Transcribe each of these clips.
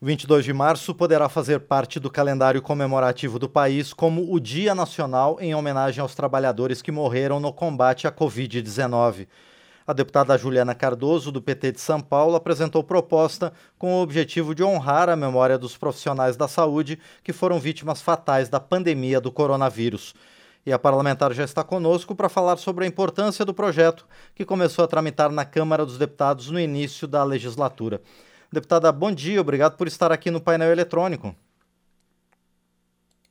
22 de março poderá fazer parte do calendário comemorativo do país como o Dia Nacional em homenagem aos trabalhadores que morreram no combate à Covid-19. A deputada Juliana Cardoso, do PT de São Paulo, apresentou proposta com o objetivo de honrar a memória dos profissionais da saúde que foram vítimas fatais da pandemia do coronavírus. E a parlamentar já está conosco para falar sobre a importância do projeto, que começou a tramitar na Câmara dos Deputados no início da legislatura. Deputada, bom dia, obrigado por estar aqui no painel eletrônico.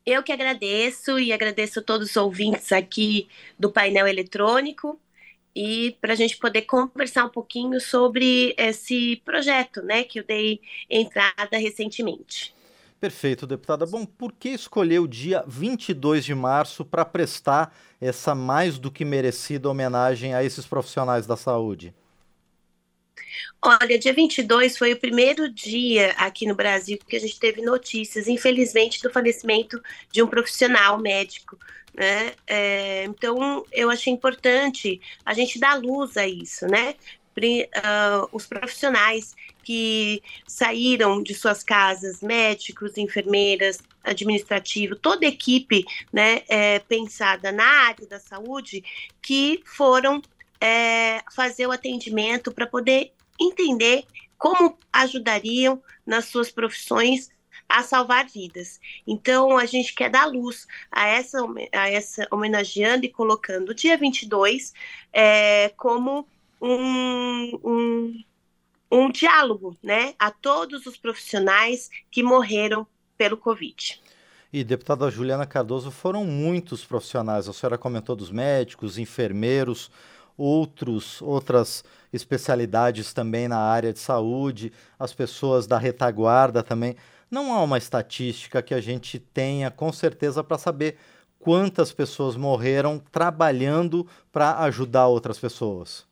Eu que agradeço e agradeço a todos os ouvintes aqui do painel eletrônico e para a gente poder conversar um pouquinho sobre esse projeto, né, que eu dei entrada recentemente. Perfeito, deputada. Bom, por que escolher o dia 22 de março para prestar essa mais do que merecida homenagem a esses profissionais da saúde? Olha, dia 22 foi o primeiro dia aqui no Brasil que a gente teve notícias, infelizmente, do falecimento de um profissional médico. Né? É, então, eu achei importante a gente dar luz a isso, né? Uh, os profissionais que saíram de suas casas, médicos, enfermeiras, administrativo, toda a equipe né, é, pensada na área da saúde, que foram é, fazer o atendimento para poder entender como ajudariam nas suas profissões a salvar vidas. Então, a gente quer dar luz a essa, a essa homenageando e colocando o dia 22 é, como um, um, um diálogo né, a todos os profissionais que morreram pelo Covid. E, deputada Juliana Cardoso, foram muitos profissionais. A senhora comentou dos médicos, enfermeiros, outros, outras especialidades também na área de saúde, as pessoas da retaguarda também. Não há uma estatística que a gente tenha com certeza para saber quantas pessoas morreram trabalhando para ajudar outras pessoas.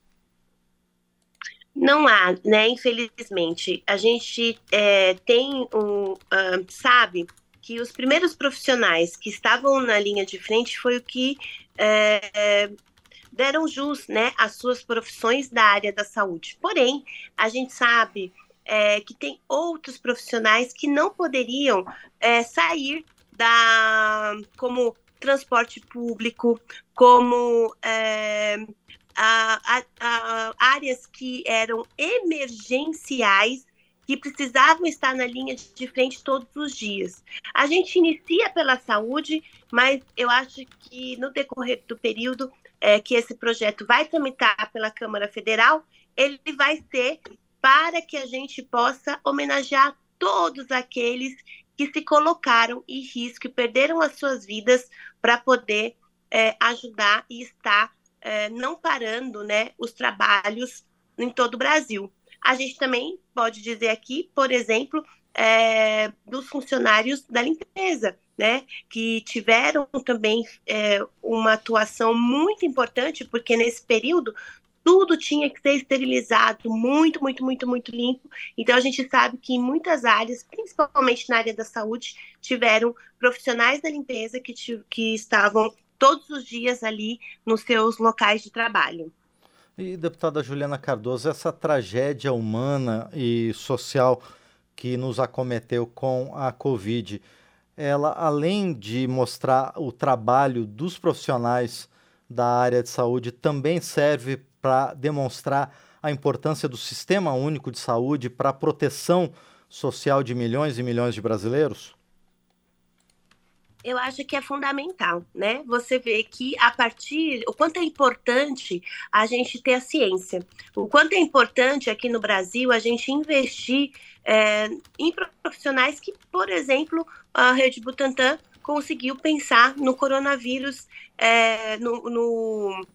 Não há, né? Infelizmente, a gente é, tem um, uh, sabe que os primeiros profissionais que estavam na linha de frente foi o que é, deram jus né, às suas profissões da área da saúde. Porém, a gente sabe é, que tem outros profissionais que não poderiam é, sair da como transporte público, como é, a, a, a áreas que eram emergenciais que precisavam estar na linha de frente todos os dias. A gente inicia pela saúde, mas eu acho que no decorrer do período é, que esse projeto vai tramitar pela Câmara Federal, ele vai ser para que a gente possa homenagear todos aqueles que se colocaram em risco e perderam as suas vidas para poder é, ajudar e estar é, não parando né, os trabalhos em todo o Brasil. A gente também pode dizer aqui, por exemplo, é, dos funcionários da limpeza, né, que tiveram também é, uma atuação muito importante, porque nesse período tudo tinha que ser esterilizado, muito, muito, muito, muito limpo. Então a gente sabe que em muitas áreas, principalmente na área da saúde, tiveram profissionais da limpeza que, que estavam todos os dias ali nos seus locais de trabalho. E deputada Juliana Cardoso, essa tragédia humana e social que nos acometeu com a Covid, ela, além de mostrar o trabalho dos profissionais da área de saúde, também serve para demonstrar a importância do Sistema Único de Saúde para a proteção social de milhões e milhões de brasileiros? Eu acho que é fundamental, né? Você vê que a partir o quanto é importante a gente ter a ciência, o quanto é importante aqui no Brasil a gente investir é, em profissionais que, por exemplo, a Rede Butantan conseguiu pensar no coronavírus, é, no, no,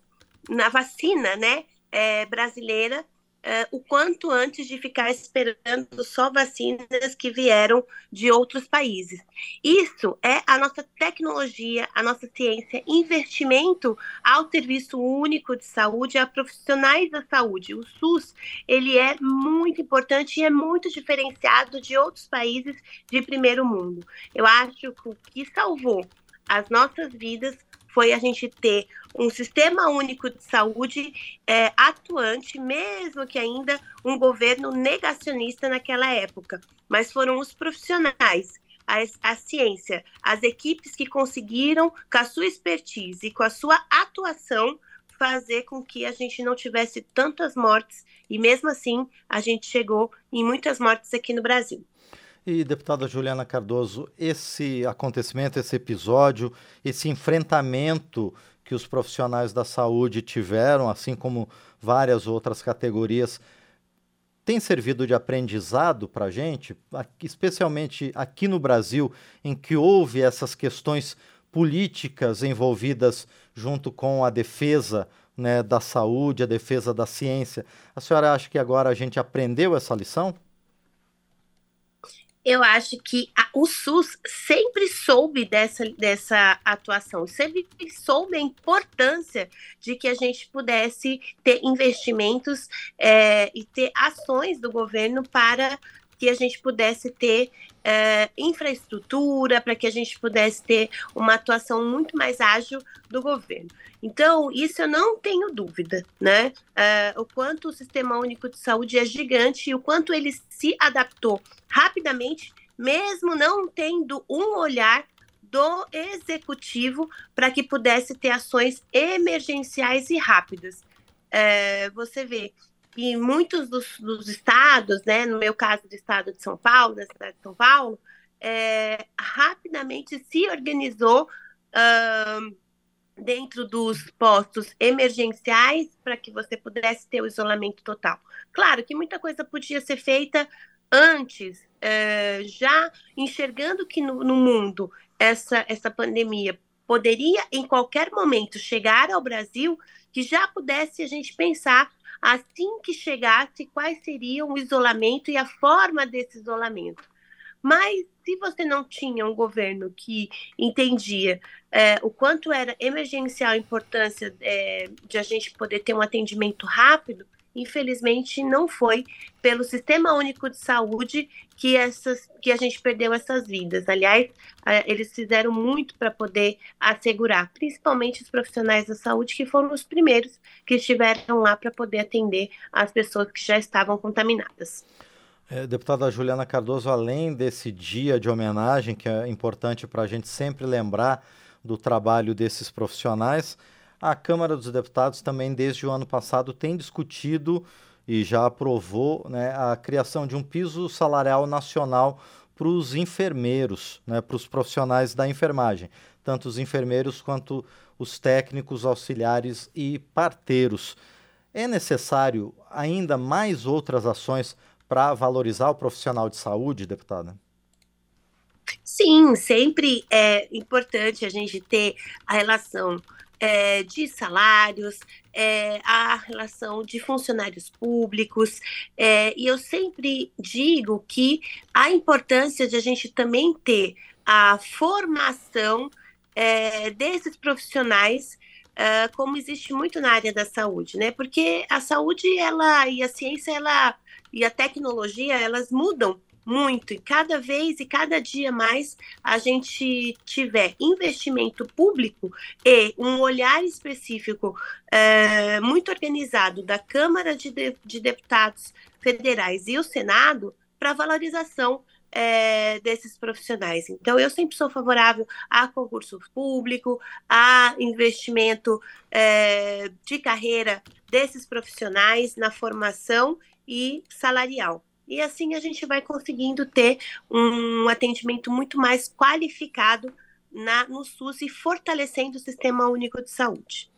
na vacina, né, é, brasileira Uh, o quanto antes de ficar esperando só vacinas que vieram de outros países. Isso é a nossa tecnologia, a nossa ciência, investimento ao serviço único de saúde, a profissionais da saúde. O SUS, ele é muito importante e é muito diferenciado de outros países de primeiro mundo. Eu acho que o que salvou as nossas vidas foi a gente ter um sistema único de saúde é, atuante, mesmo que ainda um governo negacionista naquela época. Mas foram os profissionais, a, a ciência, as equipes que conseguiram, com a sua expertise e com a sua atuação, fazer com que a gente não tivesse tantas mortes e mesmo assim a gente chegou em muitas mortes aqui no Brasil. E, deputada Juliana Cardoso, esse acontecimento, esse episódio, esse enfrentamento que os profissionais da saúde tiveram, assim como várias outras categorias, tem servido de aprendizado para a gente, especialmente aqui no Brasil, em que houve essas questões políticas envolvidas junto com a defesa né, da saúde, a defesa da ciência. A senhora acha que agora a gente aprendeu essa lição? Eu acho que a, o SUS sempre soube dessa, dessa atuação, sempre soube a importância de que a gente pudesse ter investimentos é, e ter ações do governo para que a gente pudesse ter é, infraestrutura, para que a gente pudesse ter uma atuação muito mais ágil do governo. Então, isso eu não tenho dúvida, né? É, o quanto o Sistema Único de Saúde é gigante e o quanto ele se adaptou rapidamente, mesmo não tendo um olhar do executivo para que pudesse ter ações emergenciais e rápidas. É, você vê, e muitos dos, dos, estados, né, no meu caso do estado de São Paulo, da cidade de São Paulo, é, rapidamente se organizou uh, dentro dos postos emergenciais para que você pudesse ter o isolamento total. Claro que muita coisa podia ser feita antes, é, já enxergando que no, no mundo essa, essa pandemia poderia em qualquer momento chegar ao Brasil, que já pudesse a gente pensar assim que chegasse, quais seriam o isolamento e a forma desse isolamento. Mas se você não tinha um governo que entendia é, o quanto era emergencial a importância é, de a gente poder ter um atendimento rápido, infelizmente não foi pelo Sistema Único de Saúde que, essas, que a gente perdeu essas vidas. Aliás, eles fizeram muito para poder assegurar, principalmente os profissionais da saúde, que foram os primeiros que estiveram lá para poder atender as pessoas que já estavam contaminadas. É, deputada Juliana Cardoso, além desse dia de homenagem, que é importante para a gente sempre lembrar do trabalho desses profissionais, a Câmara dos Deputados também, desde o ano passado, tem discutido e já aprovou né, a criação de um piso salarial nacional para os enfermeiros, né, para os profissionais da enfermagem, tanto os enfermeiros quanto os técnicos, auxiliares e parteiros. É necessário ainda mais outras ações para valorizar o profissional de saúde, deputada? Sim, sempre é importante a gente ter a relação é, de salários, é, a relação de funcionários públicos, é, e eu sempre digo que a importância de a gente também ter a formação é, desses profissionais, é, como existe muito na área da saúde, né? Porque a saúde, ela e a ciência, ela e a tecnologia, elas mudam muito, e cada vez e cada dia mais a gente tiver investimento público e um olhar específico é, muito organizado da Câmara de, de, de Deputados Federais e o Senado para valorização é, desses profissionais. Então, eu sempre sou favorável a concurso público, a investimento é, de carreira desses profissionais na formação e salarial e assim a gente vai conseguindo ter um atendimento muito mais qualificado na, no SUS e fortalecendo o Sistema Único de Saúde.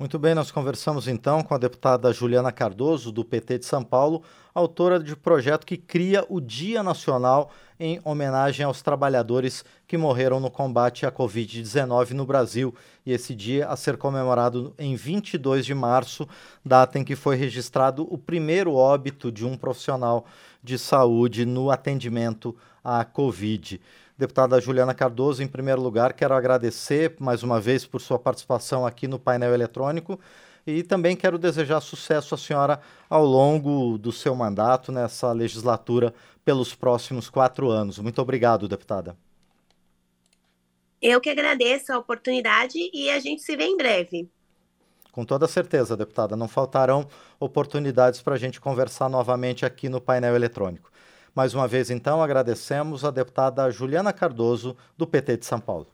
Muito bem, nós conversamos então com a deputada Juliana Cardoso, do PT de São Paulo, autora de projeto que cria o Dia Nacional em homenagem aos trabalhadores que morreram no combate à Covid-19 no Brasil. E esse dia a ser comemorado em 22 de março, data em que foi registrado o primeiro óbito de um profissional de saúde no atendimento à Covid. Deputada Juliana Cardoso, em primeiro lugar, quero agradecer mais uma vez por sua participação aqui no painel eletrônico e também quero desejar sucesso à senhora ao longo do seu mandato nessa legislatura pelos próximos quatro anos. Muito obrigado, deputada. Eu que agradeço a oportunidade e a gente se vê em breve. Com toda certeza, deputada, não faltarão oportunidades para a gente conversar novamente aqui no painel eletrônico. Mais uma vez, então, agradecemos a deputada Juliana Cardoso, do PT de São Paulo.